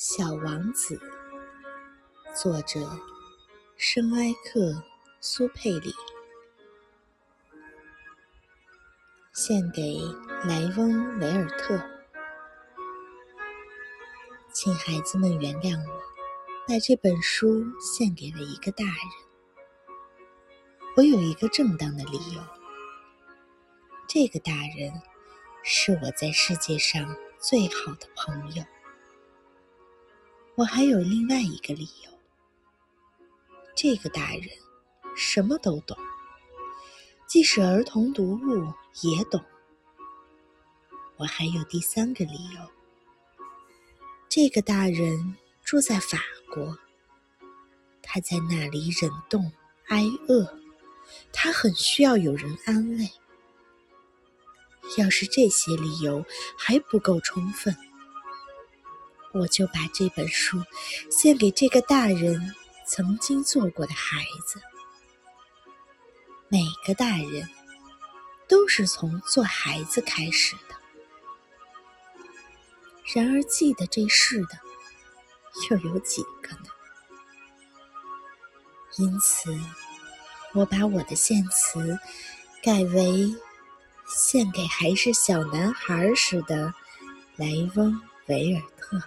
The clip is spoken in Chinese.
小王子，作者圣埃克苏佩里，献给莱翁·维尔特。请孩子们原谅我，把这本书献给了一个大人。我有一个正当的理由，这个大人是我在世界上最好的朋友。我还有另外一个理由，这个大人什么都懂，即使儿童读物也懂。我还有第三个理由，这个大人住在法国，他在那里忍冻挨饿，他很需要有人安慰。要是这些理由还不够充分，我就把这本书献给这个大人曾经做过的孩子。每个大人都是从做孩子开始的，然而记得这事的又有几个呢？因此，我把我的献词改为献给还是小男孩时的莱翁·维尔特。